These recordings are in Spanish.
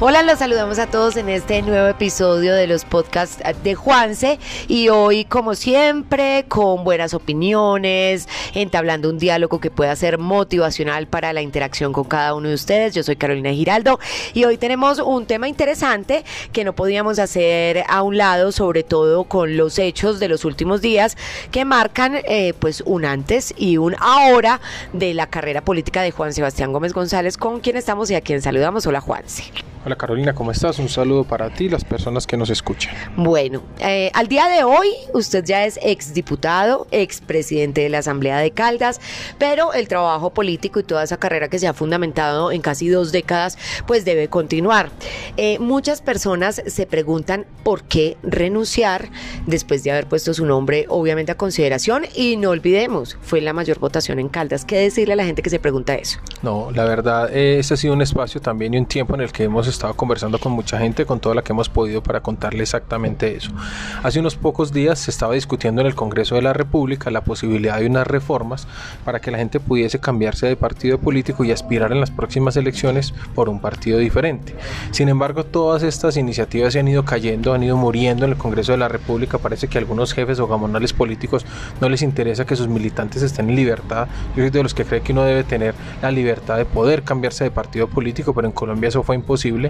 Hola, los saludamos a todos en este nuevo episodio de los podcasts de Juanse y hoy como siempre con buenas opiniones, entablando un diálogo que pueda ser motivacional para la interacción con cada uno de ustedes. Yo soy Carolina Giraldo y hoy tenemos un tema interesante que no podíamos hacer a un lado, sobre todo con los hechos de los últimos días que marcan eh, pues un antes y un ahora de la carrera política de Juan Sebastián Gómez González con quien estamos y a quien saludamos. Hola Juanse. Hola Carolina, ¿cómo estás? Un saludo para ti y las personas que nos escuchan. Bueno, eh, al día de hoy usted ya es exdiputado, expresidente de la Asamblea de Caldas, pero el trabajo político y toda esa carrera que se ha fundamentado en casi dos décadas, pues debe continuar. Eh, muchas personas se preguntan por qué renunciar después de haber puesto su nombre obviamente a consideración y no olvidemos, fue la mayor votación en Caldas. ¿Qué decirle a la gente que se pregunta eso? No, la verdad, eh, ese ha sido un espacio también y un tiempo en el que hemos estado conversando con mucha gente, con toda la que hemos podido para contarle exactamente eso. Hace unos pocos días se estaba discutiendo en el Congreso de la República la posibilidad de unas reformas para que la gente pudiese cambiarse de partido político y aspirar en las próximas elecciones por un partido diferente. Sin embargo, todas estas iniciativas se han ido cayendo, han ido muriendo en el Congreso de la República. Parece que a algunos jefes o gamonales políticos no les interesa que sus militantes estén en libertad. Yo soy de los que cree que uno debe tener la libertad de poder cambiarse de partido político, pero en Colombia eso fue imposible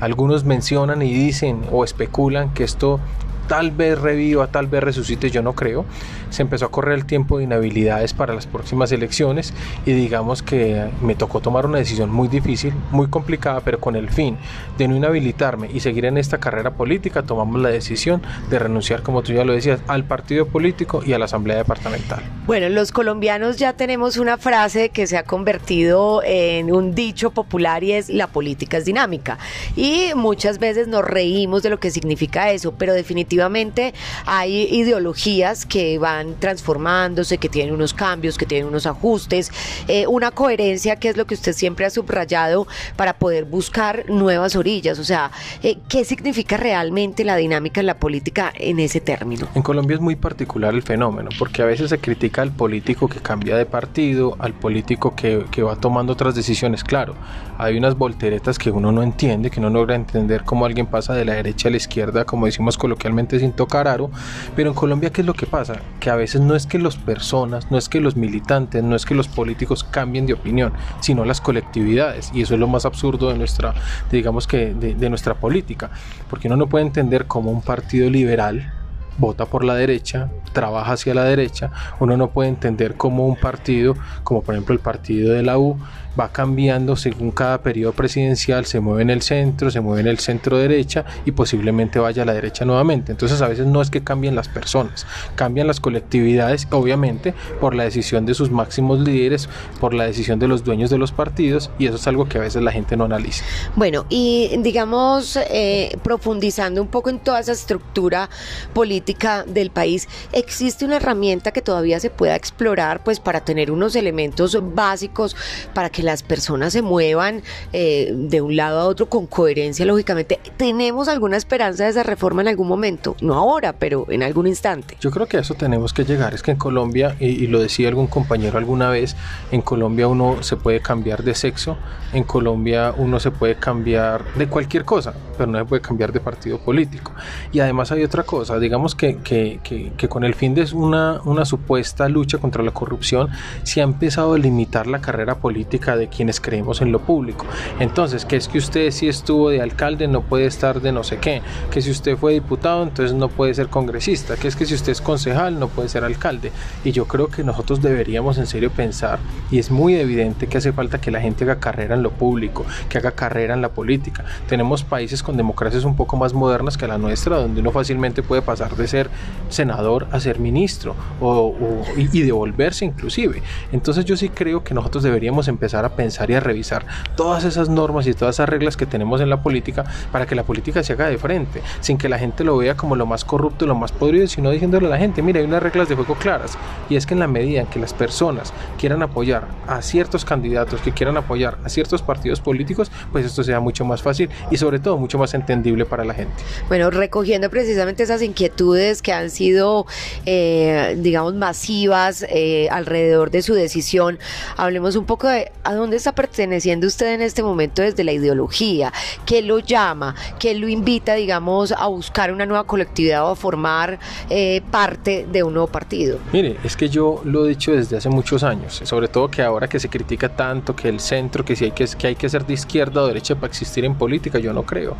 algunos mencionan y dicen o especulan que esto tal vez reviva, tal vez resucite, yo no creo. Se empezó a correr el tiempo de inhabilidades para las próximas elecciones y digamos que me tocó tomar una decisión muy difícil, muy complicada, pero con el fin de no inhabilitarme y seguir en esta carrera política, tomamos la decisión de renunciar, como tú ya lo decías, al partido político y a la asamblea departamental. Bueno, los colombianos ya tenemos una frase que se ha convertido en un dicho popular y es la política es dinámica. Y muchas veces nos reímos de lo que significa eso, pero definitivamente efectivamente hay ideologías que van transformándose, que tienen unos cambios, que tienen unos ajustes, eh, una coherencia que es lo que usted siempre ha subrayado para poder buscar nuevas orillas. O sea, eh, ¿qué significa realmente la dinámica en la política en ese término? En Colombia es muy particular el fenómeno, porque a veces se critica al político que cambia de partido, al político que, que va tomando otras decisiones. Claro, hay unas volteretas que uno no entiende, que no logra entender cómo alguien pasa de la derecha a la izquierda, como decimos coloquialmente sin tocar aro, pero en Colombia ¿qué es lo que pasa? Que a veces no es que las personas, no es que los militantes, no es que los políticos cambien de opinión, sino las colectividades, y eso es lo más absurdo de nuestra, digamos que, de nuestra política, porque uno no puede entender cómo un partido liberal vota por la derecha, trabaja hacia la derecha, uno no puede entender cómo un partido, como por ejemplo el partido de la U, va cambiando según cada periodo presidencial, se mueve en el centro, se mueve en el centro derecha y posiblemente vaya a la derecha nuevamente. Entonces a veces no es que cambien las personas, cambian las colectividades, obviamente por la decisión de sus máximos líderes, por la decisión de los dueños de los partidos y eso es algo que a veces la gente no analiza. Bueno, y digamos, eh, profundizando un poco en toda esa estructura política del país, ¿existe una herramienta que todavía se pueda explorar pues para tener unos elementos básicos para que las personas se muevan eh, de un lado a otro con coherencia, lógicamente. ¿Tenemos alguna esperanza de esa reforma en algún momento? No ahora, pero en algún instante. Yo creo que a eso tenemos que llegar. Es que en Colombia, y, lo decía algún compañero alguna vez, en Colombia uno se puede cambiar de sexo, en Colombia uno se puede cambiar de cualquier cosa, pero no se puede cambiar de partido político. Y además hay otra cosa, digamos que, que, que, con el fin de una, una supuesta lucha contra la corrupción, se ha empezado a limitar la carrera política de quienes creemos en lo público. Entonces, que es que usted si estuvo de alcalde no puede estar de no sé qué, que si usted fue diputado entonces no puede ser congresista, que es que si usted es concejal no puede ser alcalde. Y yo creo que nosotros deberíamos en serio pensar, y es muy evidente que hace falta que la gente haga carrera en lo público, que haga carrera en la política. Tenemos países con democracias un poco más modernas que la nuestra, donde uno fácilmente puede pasar de ser senador a ser ministro o, y, y devolverse inclusive. Entonces yo sí creo que nosotros deberíamos empezar a pensar y a revisar todas esas normas y todas esas reglas que tenemos en la política para que la política se haga de frente, sin que la gente lo vea como lo más corrupto, lo más podrido, sino diciéndole a la gente, mira, hay unas reglas de juego claras y es que en la medida en que las personas quieran apoyar a ciertos candidatos, que quieran apoyar a ciertos partidos políticos, pues esto sea mucho más fácil y sobre todo mucho más entendible para la gente. Bueno, recogiendo precisamente esas inquietudes que han sido, eh, digamos, masivas eh, alrededor de su decisión, hablemos un poco de ¿A dónde está perteneciendo usted en este momento desde la ideología? ¿Qué lo llama? ¿Qué lo invita, digamos, a buscar una nueva colectividad o a formar eh, parte de un nuevo partido? Mire, es que yo lo he dicho desde hace muchos años, sobre todo que ahora que se critica tanto que el centro, que si hay que, que hay que ser de izquierda o derecha para existir en política, yo no creo.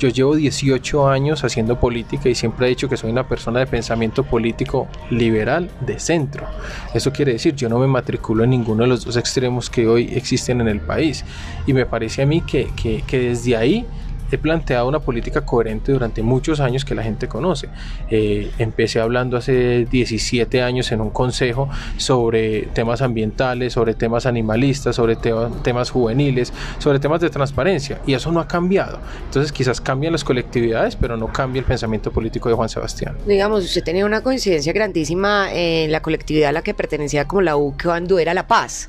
Yo llevo 18 años haciendo política y siempre he dicho que soy una persona de pensamiento político liberal de centro. Eso quiere decir, yo no me matriculo en ninguno de los dos extremos que hoy existen en el país. Y me parece a mí que, que, desde ahí he planteado una política coherente durante muchos años que la gente conoce. Eh, empecé hablando hace 17 años en un consejo sobre temas ambientales, sobre temas animalistas, sobre temas juveniles, sobre temas de transparencia y eso no ha cambiado. Entonces quizás cambian las colectividades, pero no cambia el pensamiento político de Juan Sebastián. Digamos, usted tenía una coincidencia grandísima en la colectividad a la que pertenecía como la U cuando era La Paz.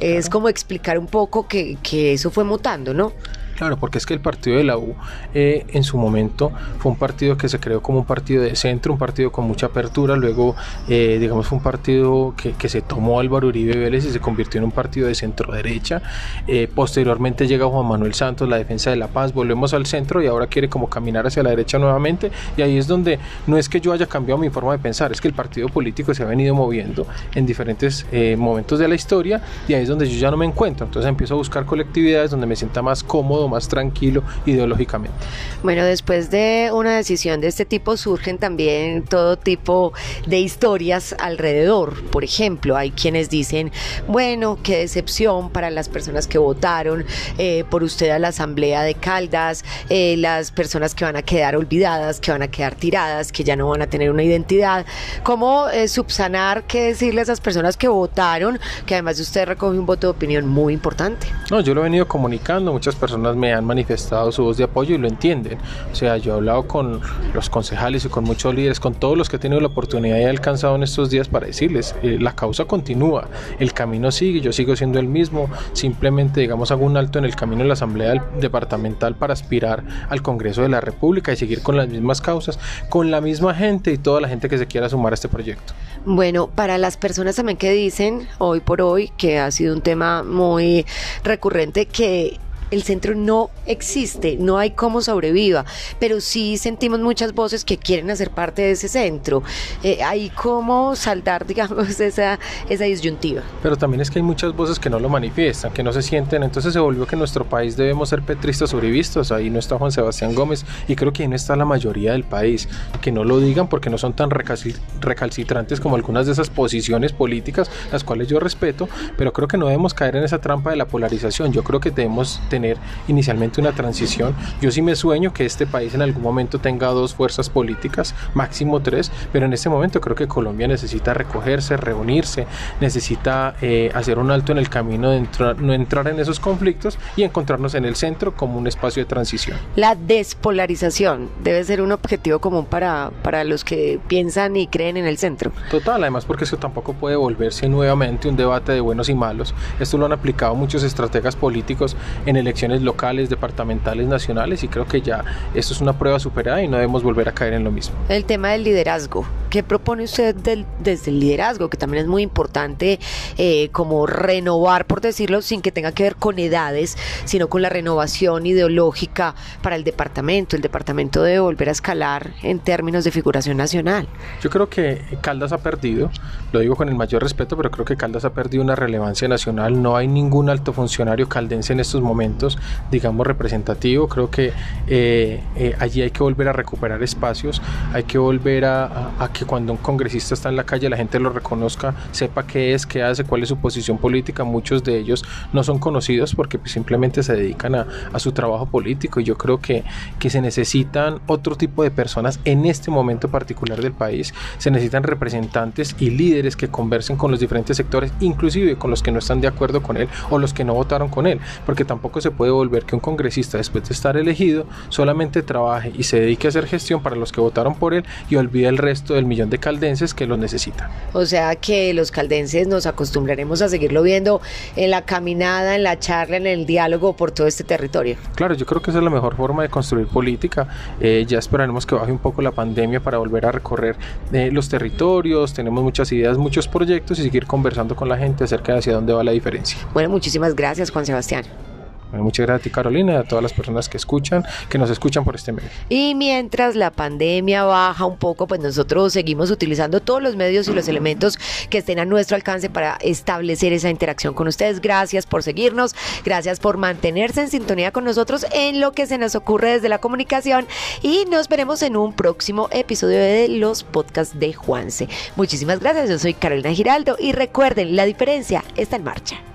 Es como explicar un poco que, que eso fue mutando, ¿no? Claro, porque es que el partido de la U eh, en su momento fue un partido que se creó como un partido de centro, un partido con mucha apertura, luego eh, digamos fue un partido que, se tomó Álvaro Uribe Vélez y se convirtió en un partido de centro derecha, eh, posteriormente llega Juan Manuel Santos, la defensa de la paz, volvemos al centro y ahora quiere como caminar hacia la derecha nuevamente. Y ahí es donde no es que yo haya cambiado mi forma de pensar, es que el partido político se ha venido moviendo en diferentes momentos de la historia y ahí es donde yo ya no me encuentro, entonces empiezo a buscar colectividades donde me sienta más cómodo, más tranquilo ideológicamente. Bueno, después de una decisión de este tipo surgen también todo tipo de historias alrededor. Por ejemplo, hay quienes dicen, bueno, qué decepción para las personas que votaron eh, por usted a la Asamblea de Caldas, eh, las personas que van a quedar olvidadas, que van a quedar tiradas, que ya no van a tener una identidad. ¿Cómo eh, subsanar qué decirle a esas personas que votaron, que además usted recoge un voto de opinión muy importante? No, yo lo he venido comunicando, muchas personas me han manifestado su voz de apoyo y lo entienden. O sea, yo he hablado con los concejales y con muchos líderes, con todos los que he tenido la oportunidad y he alcanzado en estos días para decirles, eh, la causa continúa, el camino sigue, yo sigo siendo el mismo, simplemente digamos hago un alto en el camino de la Asamblea Departamental para aspirar al Congreso de la República y seguir con las mismas causas, con la misma gente y toda la gente que se quiera sumar a este proyecto. Bueno, para las personas también que dicen hoy por hoy que ha sido un tema muy recurrente que el centro no existe, no hay cómo sobreviva, pero sí sentimos muchas voces que quieren hacer parte de ese centro. Eh, hay cómo saldar, digamos, esa, esa disyuntiva. Pero también es que hay muchas voces que no lo manifiestan, que no se sienten, entonces se volvió que nuestro país debemos ser petristas sobrevistos, ahí no está Juan Sebastián Gómez y creo que ahí no está la mayoría del país, que no lo digan porque no son tan recalcitrantes como algunas de esas posiciones políticas, las cuales yo respeto, pero creo que no debemos caer en esa trampa de la polarización, yo creo que debemos tener inicialmente una transición. Yo sí me sueño que este país en algún momento tenga dos fuerzas políticas, máximo tres, pero en este momento creo que Colombia necesita recogerse, reunirse, necesita eh, hacer un alto en el camino de entrar, no entrar en esos conflictos y encontrarnos en el centro como un espacio de transición. La despolarización debe ser un objetivo común para, para los que piensan y creen en el centro. Total, además porque eso tampoco puede volverse nuevamente un debate de buenos y malos. Esto lo han aplicado muchos estrategas políticos en el elecciones locales, departamentales, nacionales y creo que ya esto es una prueba superada y no debemos volver a caer en lo mismo. El tema del liderazgo, ¿qué propone usted desde el liderazgo? Que también es muy importante eh, como renovar, por decirlo, sin que tenga que ver con edades, sino con la renovación ideológica para el departamento. El departamento debe volver a escalar en términos de figuración nacional. Yo creo que Caldas ha perdido, lo digo con el mayor respeto, pero creo que Caldas ha perdido una relevancia nacional. No hay ningún alto funcionario caldense en estos momentos digamos, representativo. Creo que eh, eh, allí hay que volver a recuperar espacios, hay que volver a, que cuando un congresista está en la calle la gente lo reconozca, sepa qué es, qué hace, cuál es su posición política. Muchos de ellos no son conocidos porque pues, simplemente se dedican a, a, su trabajo político y yo creo que, que se necesitan otro tipo de personas en este momento particular del país. Se necesitan representantes y líderes que conversen con los diferentes sectores, inclusive con los que no están de acuerdo con él o los que no votaron con él, porque tampoco se puede volver que un congresista después de estar elegido solamente trabaje y se dedique a hacer gestión para los que votaron por él y olvide el resto del, millón de caldenses que lo necesitan. O sea que los caldenses nos acostumbraremos a seguirlo viendo en la caminada, en la charla, en el diálogo por todo este territorio. Claro, yo creo que esa es la mejor forma de construir política. Eh, ya esperaremos que baje un poco la pandemia para volver a recorrer eh, los territorios, tenemos muchas ideas, muchos proyectos y seguir conversando con la gente acerca de hacia dónde va la diferencia. Bueno, muchísimas gracias Juan Sebastián. Muchas gracias a ti, Carolina, y a todas las personas que escuchan, que nos escuchan por este medio. Y mientras la pandemia baja un poco, pues nosotros seguimos utilizando todos los medios y los elementos que estén a nuestro alcance para establecer esa interacción con ustedes. Gracias por seguirnos, gracias por mantenerse en sintonía con nosotros en lo que se nos ocurre desde la comunicación y nos veremos en un próximo episodio de los podcasts de Juanse. Muchísimas gracias, yo soy Carolina Giraldo y recuerden, la diferencia está en marcha.